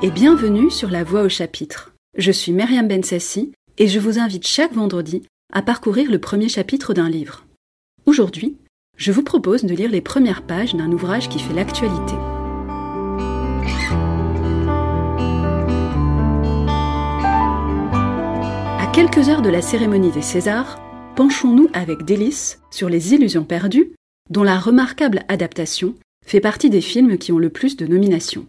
et bienvenue sur La Voix au chapitre. Je suis Myriam Bensassi et je vous invite chaque vendredi à parcourir le premier chapitre d'un livre. Aujourd'hui, je vous propose de lire les premières pages d'un ouvrage qui fait l'actualité. À quelques heures de la cérémonie des Césars, penchons-nous avec délice sur Les Illusions perdues, dont la remarquable adaptation fait partie des films qui ont le plus de nominations.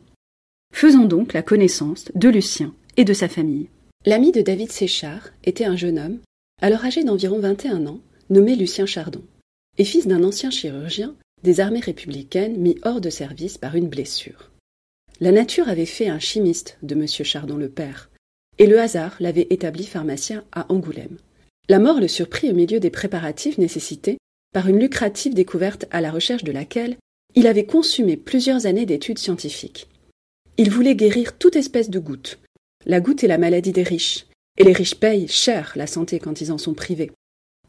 Faisons donc la connaissance de Lucien et de sa famille. L'ami de David Séchard était un jeune homme, alors âgé d'environ 21 ans, nommé Lucien Chardon, et fils d'un ancien chirurgien des armées républicaines mis hors de service par une blessure. La nature avait fait un chimiste de M. Chardon le père, et le hasard l'avait établi pharmacien à Angoulême. La mort le surprit au milieu des préparatifs nécessités par une lucrative découverte à la recherche de laquelle il avait consumé plusieurs années d'études scientifiques. Il voulait guérir toute espèce de goutte. La goutte est la maladie des riches, et les riches payent cher la santé quand ils en sont privés.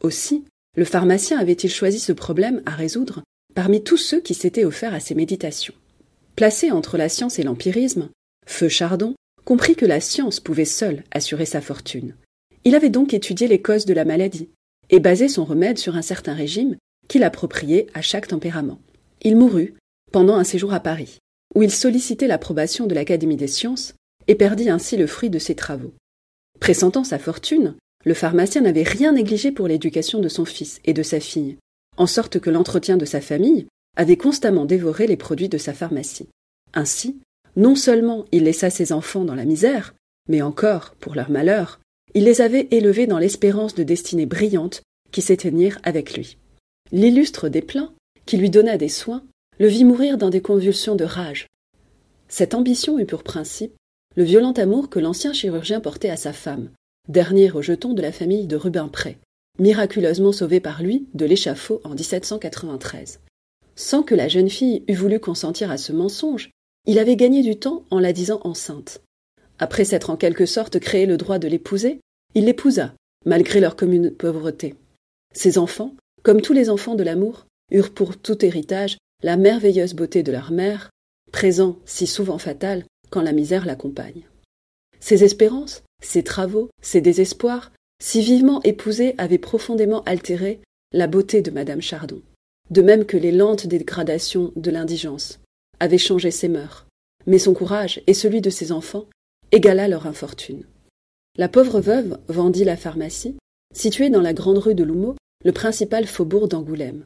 Aussi, le pharmacien avait-il choisi ce problème à résoudre parmi tous ceux qui s'étaient offerts à ses méditations. Placé entre la science et l'empirisme, Feu Chardon comprit que la science pouvait seule assurer sa fortune. Il avait donc étudié les causes de la maladie et basé son remède sur un certain régime qu'il appropriait à chaque tempérament. Il mourut pendant un séjour à Paris où il sollicitait l'approbation de l'Académie des sciences et perdit ainsi le fruit de ses travaux. Pressentant sa fortune, le pharmacien n'avait rien négligé pour l'éducation de son fils et de sa fille, en sorte que l'entretien de sa famille avait constamment dévoré les produits de sa pharmacie. Ainsi, non seulement il laissa ses enfants dans la misère, mais encore, pour leur malheur, il les avait élevés dans l'espérance de destinées brillantes qui s'éteignirent avec lui. L'illustre Desplein, qui lui donna des soins, le vit mourir dans des convulsions de rage. Cette ambition eut pour principe le violent amour que l'ancien chirurgien portait à sa femme, dernier rejeton de la famille de Rubempré, miraculeusement sauvé par lui de l'échafaud en 1793. Sans que la jeune fille eût voulu consentir à ce mensonge, il avait gagné du temps en la disant enceinte. Après s'être en quelque sorte créé le droit de l'épouser, il l'épousa, malgré leur commune pauvreté. Ses enfants, comme tous les enfants de l'amour, eurent pour tout héritage la merveilleuse beauté de leur mère, présent si souvent fatal quand la misère l'accompagne. Ses espérances, ses travaux, ses désespoirs, si vivement épousés, avaient profondément altéré la beauté de madame Chardon, de même que les lentes dégradations de l'indigence avaient changé ses mœurs, mais son courage et celui de ses enfants égala leur infortune. La pauvre veuve vendit la pharmacie, située dans la grande rue de L'Houmeau, le principal faubourg d'Angoulême.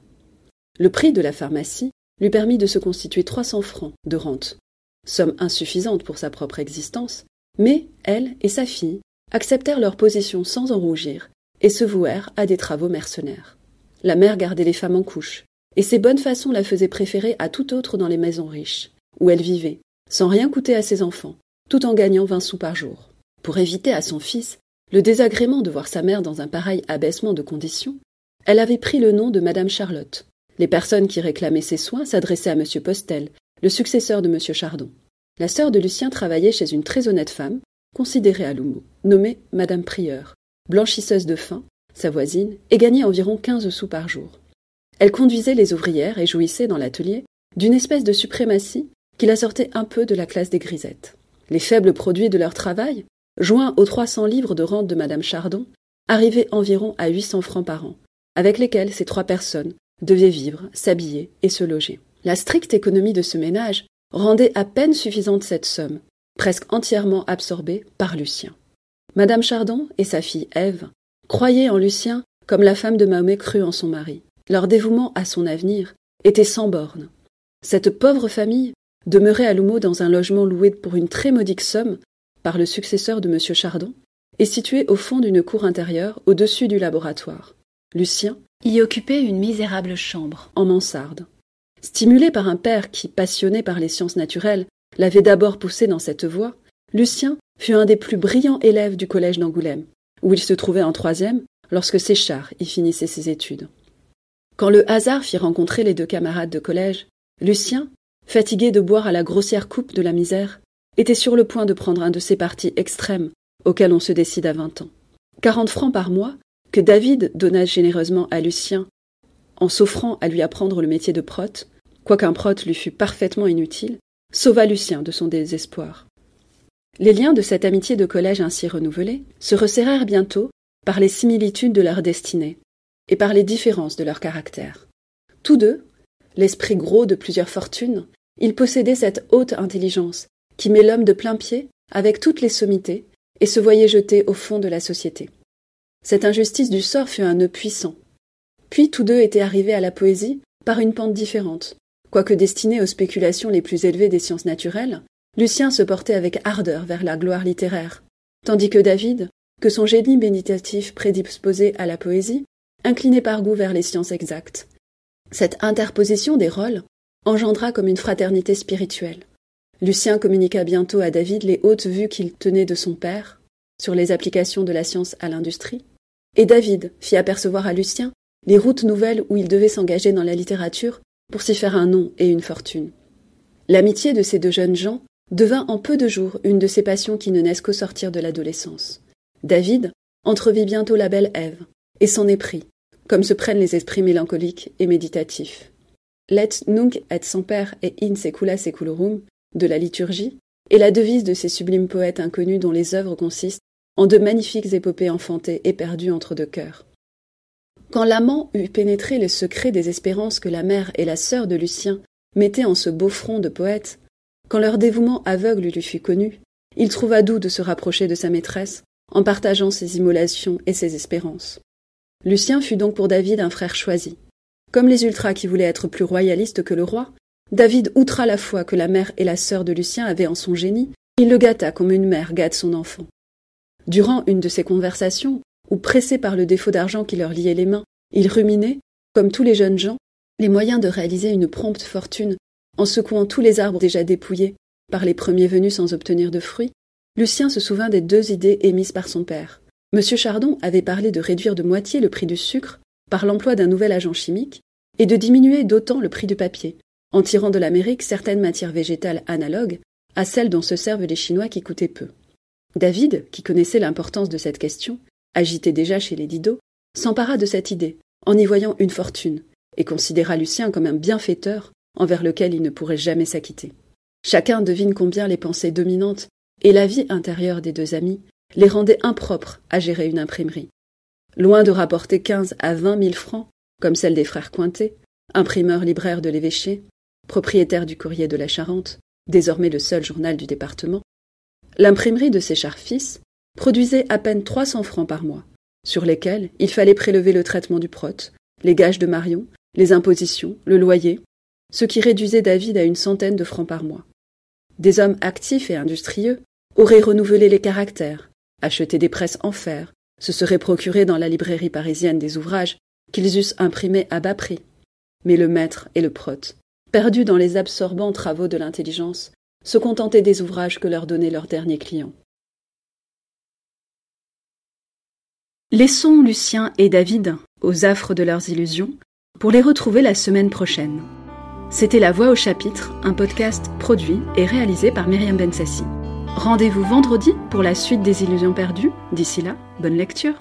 Le prix de la pharmacie lui permit de se constituer trois cents francs de rente, somme insuffisante pour sa propre existence, mais elle et sa fille acceptèrent leur position sans en rougir et se vouèrent à des travaux mercenaires. La mère gardait les femmes en couche, et ses bonnes façons la faisaient préférer à tout autre dans les maisons riches, où elle vivait, sans rien coûter à ses enfants, tout en gagnant vingt sous par jour. Pour éviter à son fils le désagrément de voir sa mère dans un pareil abaissement de conditions, elle avait pris le nom de Madame Charlotte, les personnes qui réclamaient ses soins s'adressaient à M. Postel, le successeur de M. Chardon. La sœur de Lucien travaillait chez une très honnête femme, considérée à Loumou, nommée Madame Prieur, blanchisseuse de fin, sa voisine, et gagnait environ quinze sous par jour. Elle conduisait les ouvrières et jouissait dans l'atelier d'une espèce de suprématie qui la sortait un peu de la classe des grisettes. Les faibles produits de leur travail, joints aux trois cents livres de rente de Madame Chardon, arrivaient environ à huit cents francs par an, avec lesquels ces trois personnes devait vivre, s'habiller et se loger. La stricte économie de ce ménage rendait à peine suffisante cette somme, presque entièrement absorbée par Lucien. Madame Chardon et sa fille Ève croyaient en Lucien comme la femme de Mahomet crut en son mari. Leur dévouement à son avenir était sans bornes. Cette pauvre famille demeurait à L'Houmeau dans un logement loué pour une très modique somme par le successeur de M. Chardon et situé au fond d'une cour intérieure au-dessus du laboratoire. Lucien y occupait une misérable chambre en mansarde. Stimulé par un père qui, passionné par les sciences naturelles, l'avait d'abord poussé dans cette voie, Lucien fut un des plus brillants élèves du collège d'Angoulême, où il se trouvait en troisième lorsque Séchard y finissait ses études. Quand le hasard fit rencontrer les deux camarades de collège, Lucien, fatigué de boire à la grossière coupe de la misère, était sur le point de prendre un de ces partis extrêmes auxquels on se décide à vingt ans. Quarante francs par mois que David donna généreusement à Lucien en s'offrant à lui apprendre le métier de prote, quoiqu'un prote lui fût parfaitement inutile, sauva Lucien de son désespoir. Les liens de cette amitié de collège ainsi renouvelée se resserrèrent bientôt par les similitudes de leur destinée et par les différences de leur caractère. Tous deux, l'esprit gros de plusieurs fortunes, ils possédaient cette haute intelligence qui met l'homme de plein pied avec toutes les sommités et se voyaient jeter au fond de la société. Cette injustice du sort fut un nœud puissant. Puis tous deux étaient arrivés à la poésie par une pente différente. Quoique destiné aux spéculations les plus élevées des sciences naturelles, Lucien se portait avec ardeur vers la gloire littéraire, tandis que David, que son génie méditatif prédisposé à la poésie, inclinait par goût vers les sciences exactes. Cette interposition des rôles engendra comme une fraternité spirituelle. Lucien communiqua bientôt à David les hautes vues qu'il tenait de son père sur les applications de la science à l'industrie, et David fit apercevoir à Lucien les routes nouvelles où il devait s'engager dans la littérature pour s'y faire un nom et une fortune. L'amitié de ces deux jeunes gens devint en peu de jours une de ces passions qui ne naissent qu'au sortir de l'adolescence. David entrevit bientôt la belle Ève, et s'en éprit, comme se prennent les esprits mélancoliques et méditatifs. Let nunc et semper et in secula seculorum de la liturgie est la devise de ces sublimes poètes inconnus dont les œuvres consistent en de magnifiques épopées enfantées et perdues entre deux cœurs. Quand l'amant eut pénétré le secret des espérances que la mère et la sœur de Lucien mettaient en ce beau front de poète, quand leur dévouement aveugle lui fut connu, il trouva doux de se rapprocher de sa maîtresse, en partageant ses immolations et ses espérances. Lucien fut donc pour David un frère choisi. Comme les ultras qui voulaient être plus royalistes que le roi, David outra la foi que la mère et la sœur de Lucien avaient en son génie, il le gâta comme une mère gâte son enfant. Durant une de ces conversations, où pressés par le défaut d'argent qui leur liait les mains, ils ruminaient, comme tous les jeunes gens, les moyens de réaliser une prompte fortune en secouant tous les arbres déjà dépouillés par les premiers venus sans obtenir de fruits, Lucien se souvint des deux idées émises par son père. Monsieur Chardon avait parlé de réduire de moitié le prix du sucre par l'emploi d'un nouvel agent chimique et de diminuer d'autant le prix du papier, en tirant de l'Amérique certaines matières végétales analogues à celles dont se servent les Chinois qui coûtaient peu. David, qui connaissait l'importance de cette question, agité déjà chez les Didot, s'empara de cette idée, en y voyant une fortune, et considéra Lucien comme un bienfaiteur envers lequel il ne pourrait jamais s'acquitter. Chacun devine combien les pensées dominantes et la vie intérieure des deux amis les rendaient impropres à gérer une imprimerie. Loin de rapporter quinze à vingt mille francs, comme celle des frères Cointet, imprimeurs libraires de l'évêché, propriétaire du courrier de la Charente, désormais le seul journal du département, l'imprimerie de ses chers fils produisait à peine trois cents francs par mois, sur lesquels il fallait prélever le traitement du prot, les gages de Marion, les impositions, le loyer, ce qui réduisait David à une centaine de francs par mois. Des hommes actifs et industrieux auraient renouvelé les caractères, acheté des presses en fer, se seraient procurés dans la librairie parisienne des ouvrages qu'ils eussent imprimés à bas prix. Mais le maître et le prote, perdus dans les absorbants travaux de l'intelligence, se contentaient des ouvrages que leur donnaient leurs derniers clients. Laissons Lucien et David aux affres de leurs illusions pour les retrouver la semaine prochaine. C'était La Voix au chapitre, un podcast produit et réalisé par Myriam Bensassi. Rendez-vous vendredi pour la suite des illusions perdues. D'ici là, bonne lecture.